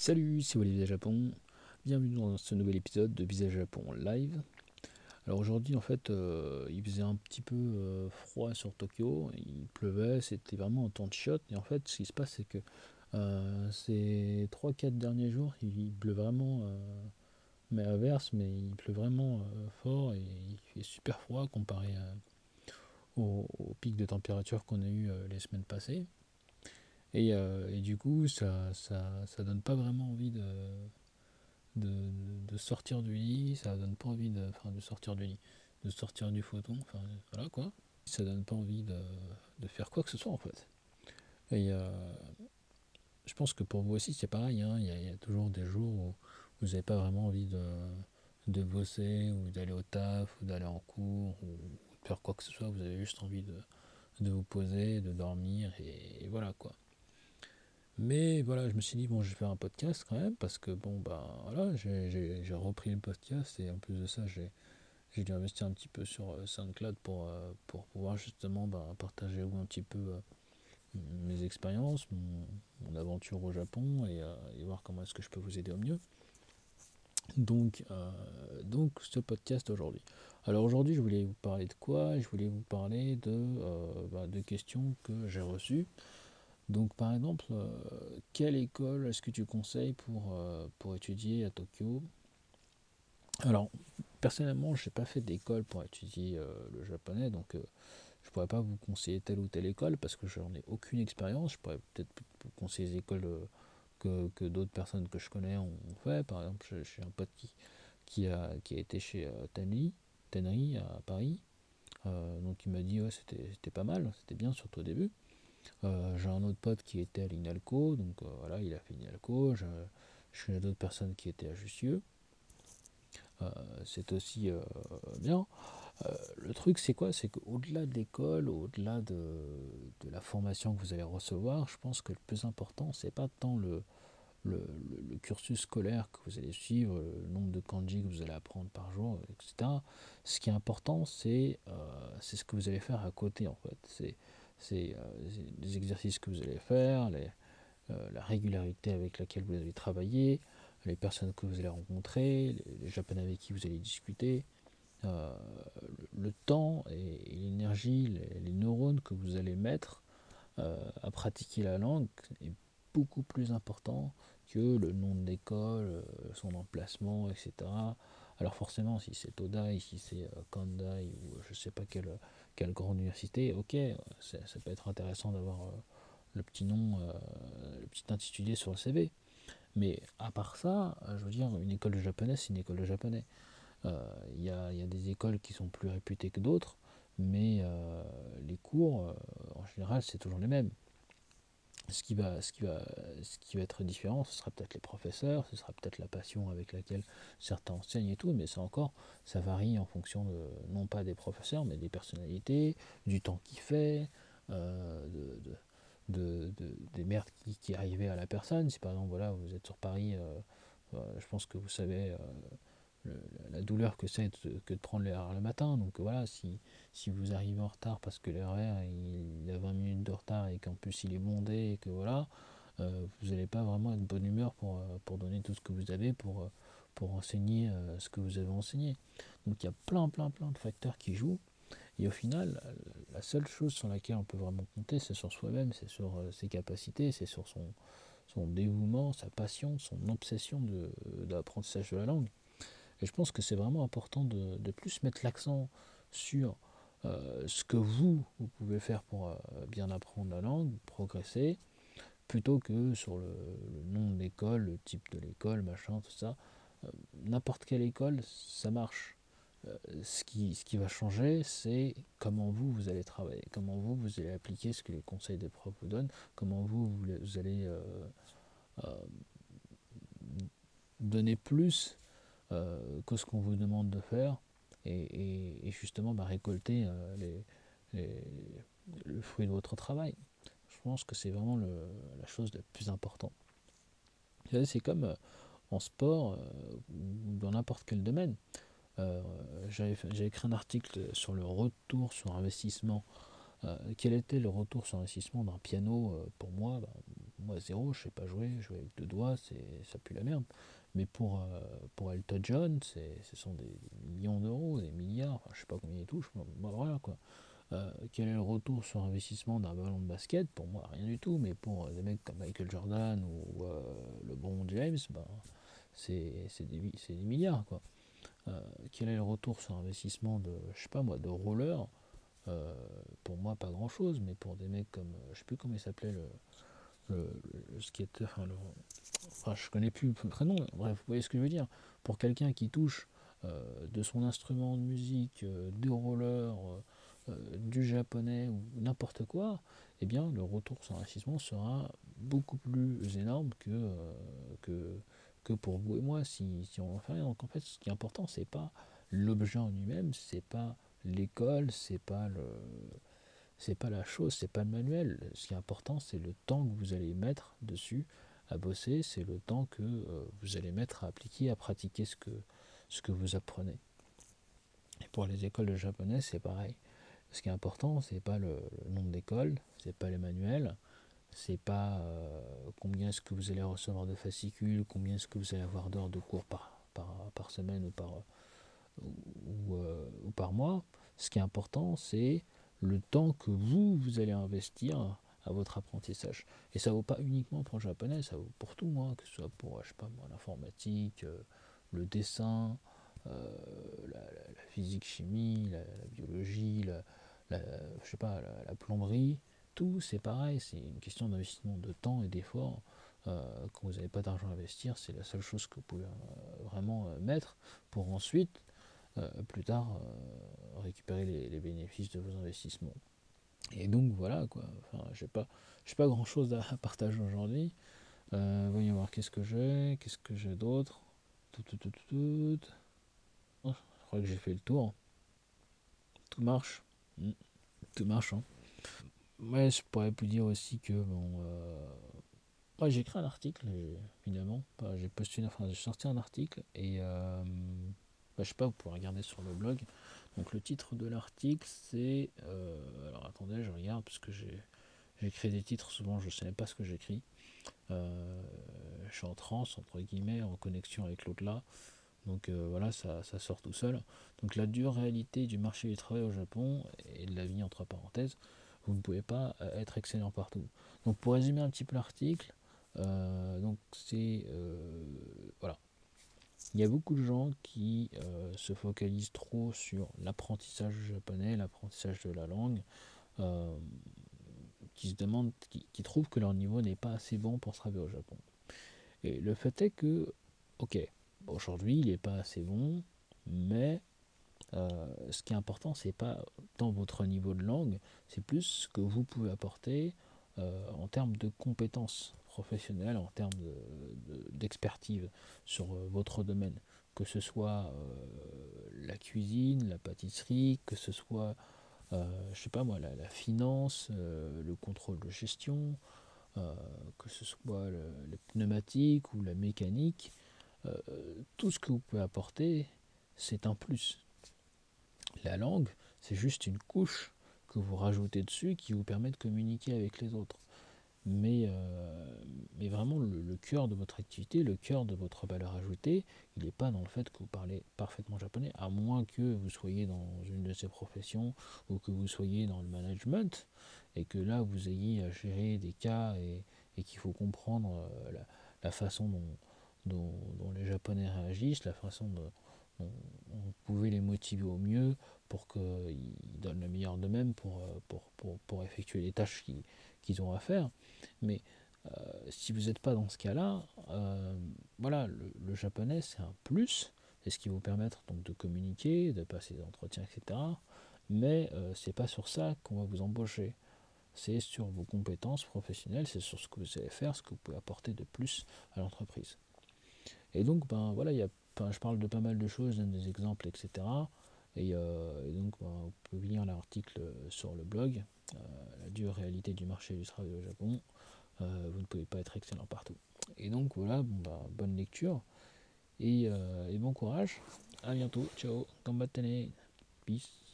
Salut, c'est Olivier Japon. Bienvenue dans ce nouvel épisode de Visage Japon live. Alors aujourd'hui, en fait, euh, il faisait un petit peu euh, froid sur Tokyo, il pleuvait, c'était vraiment un temps de chiotte. Et en fait, ce qui se passe, c'est que euh, ces 3-4 derniers jours, il pleut vraiment, mais inverse, mais il pleut vraiment fort et il fait super froid comparé au, au, pic de température qu'on a eu les semaines passées. Et, et, du coup, ça, ça, ça donne pas vraiment envie de de, sortir du lit, ça donne pas envie de, enfin, de sortir du lit, de sortir du photon, enfin voilà quoi. Ça donne pas envie de, faire quoi que ce soit en fait. Et euh, je pense que pour vous aussi c'est pareil, hein. il, y a, toujours des jours où vous n'avez pas vraiment envie de, de bosser ou d'aller au taf ou d'aller en cours ou de faire quoi que ce soit, vous avez juste envie de, de vous poser, de dormir et voilà quoi. Mais voilà, je me suis dit, bon, je vais faire un podcast quand même, parce que bon, bah voilà, j'ai repris le podcast et en plus de ça, j'ai dû investir un petit peu sur euh, SoundCloud pour, euh, pour pouvoir justement bah, partager un petit peu euh, mes expériences, mon, aventure au Japon et, voir comment est-ce que je peux vous aider au mieux. Donc, donc ce podcast aujourd'hui. Alors aujourd'hui, je voulais vous parler de quoi? Je voulais vous parler de, bah, de questions que j'ai reçues. Donc par exemple, euh, quelle école est-ce que tu conseilles pour, euh, pour étudier à Tokyo? Alors personnellement, je n'ai pas fait d'école pour étudier euh, le japonais, donc je ne pourrais pas vous conseiller telle ou telle école parce que je n'en ai aucune expérience. Je pourrais peut-être vous conseiller des écoles que, d'autres personnes que je connais ont fait. Par exemple, j'ai un pote qui, qui, a, qui a été chez Tenry, Tenry à Paris. donc il m'a dit ouais c'était pas mal, c'était bien surtout au début. Euh, j'ai un autre pote qui était à l'INALCO, donc euh, voilà, il a fait l'INALCO. Je, je connais d'autres personnes qui étaient à Jussieu. Euh, c'est aussi bien. le truc, c'est quoi? C'est qu'au-delà de l'école, au-delà de, de, la formation que vous allez recevoir, je pense que le plus important, c'est pas tant le, le, cursus scolaire que vous allez suivre, le nombre de kanji que vous allez apprendre par jour, etc. Ce qui est important, c'est c'est ce que vous allez faire à côté, en fait. C'est c'est les euh, exercices que vous allez faire, euh, la régularité avec laquelle vous allez travailler, les personnes que vous allez rencontrer, les, japonais avec qui vous allez discuter, euh, le, temps et, l'énergie, les, neurones que vous allez mettre à pratiquer la langue est beaucoup plus important que le nom de son emplacement, etc. Alors forcément, si c'est Todai, si c'est Kandai ou je ne sais pas quel quelle grande université, ok, ça, peut être intéressant d'avoir euh, le petit nom, euh, le petit intitulé sur le CV. Mais à part ça, euh, je veux dire, une école de japonais, c'est une école de japonais. Il y, a, des écoles qui sont plus réputées que d'autres, mais les cours, en général, c'est toujours les mêmes. Ce qui, va, ce, qui va, ce qui va être différent, ce sera peut-être les professeurs, ce sera peut-être la passion avec laquelle certains enseignent et tout, mais ça encore, ça varie en fonction de, non pas des professeurs, mais des personnalités, du temps qu'il fait, euh, de, des merdes qui, qui, arrivaient à la personne. Si par exemple, voilà, vous êtes sur Paris, euh, euh, je pense que vous savez la douleur que c'est que de prendre l'erreur le matin. Donc voilà, si, si vous arrivez en retard parce que l'erreur il, a 20 minutes de retard et qu'en plus il est bondé et que voilà, euh, vous n'allez pas vraiment être de bonne humeur pour, euh, pour donner tout ce que vous avez pour, euh, pour enseigner ce que vous avez enseigné. Donc il y a plein plein plein de facteurs qui jouent. Et au final, la seule chose sur laquelle on peut vraiment compter, c'est sur soi-même, c'est sur ses capacités, c'est sur son, son dévouement, sa passion, son obsession d'apprentissage de, de la langue. Et je pense que c'est vraiment important de, plus mettre l'accent sur euh, ce que vous, vous pouvez faire pour euh, bien apprendre la langue, progresser, plutôt que sur le, nom de l'école, le type de l'école, machin, tout ça. Euh, n'importe quelle école, ça marche. ce, qui, ce qui va changer, c'est comment vous, vous allez travailler, comment vous, vous allez appliquer ce que les conseils des profs vous donnent, comment vous, vous allez donner plus que ce qu'on vous demande de faire et, justement bah, récolter euh, les, le fruit de votre travail. Je pense que c'est vraiment la chose la plus importante. C'est comme euh, en sport ou dans n'importe quel domaine. J'ai écrit un article sur le retour sur investissement. quel était le retour sur investissement d'un piano pour moi bah, moi zéro, je sais pas jouer, jouer avec deux doigts, ça pue la merde. Mais pour, euh, pour Elton John, ce sont des, millions d'euros, des milliards, enfin, je sais pas combien il touche, voilà quoi. Euh, quel est le retour sur investissement d'un ballon de basket? Pour moi, rien du tout, mais pour des mecs comme Michael Jordan ou le bon James, ben, c'est des, des, milliards quoi. quel est le retour sur investissement de, je sais pas moi, de roller euh, pour moi, pas grand chose, mais pour des mecs comme, euh, je sais plus comment il s'appelait le, le, skater, enfin, le, enfin, je connais plus le prénom, bref, vous voyez ce que je veux dire. Pour quelqu'un qui touche euh, de son instrument de musique, du roller, du japonais ou n'importe quoi, eh bien, le retour sur investissement sera beaucoup plus énorme que, que, que pour vous et moi si, si on en fait rien. Donc, en fait, ce qui est important, c'est pas l'objet en lui-même, c'est pas l'école, c'est pas le c'est pas la chose, c'est pas le manuel. Ce qui est important, c'est le temps que vous allez mettre dessus à bosser, c'est le temps que euh, vous allez mettre à appliquer, à pratiquer ce que, ce que vous apprenez. Et pour les écoles de japonais, c'est pareil. Ce qui est important, c'est pas le, nombre d'écoles, c'est pas les manuels, c'est pas euh, combien est-ce que vous allez recevoir de fascicules, combien est-ce que vous allez avoir d'heures de cours par, par, par semaine ou par, euh, ou, par mois, ce qui est important, c'est le temps que vous, vous allez investir à votre apprentissage. Et ça vaut pas uniquement pour le japonais, ça vaut pour tout, hein, que ce soit pour, je sais pas l'informatique, euh, le dessin, euh, la, physique, chimie, la, biologie, la, je sais pas, la, plomberie, tout c'est pareil, c'est une question d'investissement de temps et d'effort. quand vous n'avez pas d'argent à investir, c'est la seule chose que vous pouvez vraiment mettre pour ensuite euh, plus tard euh, récupérer les, bénéfices de vos investissements. Et donc voilà quoi. Enfin, j'ai pas, j'ai pas grand chose à partager aujourd'hui. Euh, voyons voir qu'est-ce que j'ai, qu'est-ce que j'ai d'autre? Tout, tout, tout, tout, oh, je crois que j'ai fait le tour. Tout marche. Hmm. Tout marche. Hein. Ouais, je pourrais plus dire aussi que bon. Euh... j'ai écrit un article, finalement. J'ai postulé, enfin, j'ai sorti un article et bah, je sais pas, vous pouvez regarder sur le blog. Donc le titre de l'article c'est... Euh, alors attendez, je regarde parce que j'ai j'écris des titres, souvent je ne sais pas ce que j'écris. Euh, je suis en transe, entre guillemets, en connexion avec l'au-delà. Donc euh, voilà, ça, sort tout seul. Donc la dure réalité du marché du travail au Japon et de la vie entre parenthèses, vous ne pouvez pas être excellent partout. Donc pour résumer un petit peu l'article, donc c'est voilà, il y a beaucoup de gens qui euh, se focalisent trop sur l'apprentissage japonais, l'apprentissage de la langue, euh, qui se demandent, qui, trouvent que leur niveau n'est pas assez bon pour travailler au Japon. Et le fait est que, ok, aujourd'hui il n'est pas assez bon, mais euh, ce qui est important, c'est pas tant votre niveau de langue, c'est plus ce que vous pouvez apporter en termes de compétences professionnel, en termes d'expertise sur euh, votre domaine, que ce soit euh, la cuisine, la pâtisserie, que ce soit, euh, je sais pas moi, la, finance, le contrôle de gestion, que ce soit le, les pneumatiques ou la mécanique, tout ce que vous pouvez apporter, c'est un plus. La langue, c'est juste une couche que vous rajoutez dessus qui vous permet de communiquer avec les autres mais, euh, mais vraiment le, cœur de votre activité, le cœur de votre valeur ajoutée, il n'est pas dans le fait que vous parlez parfaitement japonais, à moins que vous soyez dans une de ces professions ou que vous soyez dans le management et que là vous ayez à gérer des cas et, et qu'il faut comprendre euh, la, façon dont, dont, les japonais réagissent, la façon dont, vous pouvez les motiver au mieux pour qu'ils donnent le meilleur d'eux-mêmes pour, euh, pour, pour, pour, effectuer les tâches qui, qu'ils ont à faire. Mais euh, si vous n'êtes pas dans ce cas-là, euh, voilà, le, japonais c'est un plus, c'est ce qui vous permettre donc de communiquer, de passer des entretiens, etc. Mais euh, c'est pas sur ça qu'on va vous embaucher. C'est sur vos compétences professionnelles, c'est sur ce que vous allez faire, ce que vous pouvez apporter de plus à l'entreprise. Et donc, ben voilà, y a, je parle de pas mal de choses, des exemples, etc. Et, donc, ben, vous pouvez lire l'article sur le blog. Euh, la dure réalité du marché du travail au Japon, euh, vous ne pouvez pas être excellent partout. Et donc voilà, bah, bonne lecture et, euh, et bon courage. À bientôt. Ciao. Gambattene. Peace.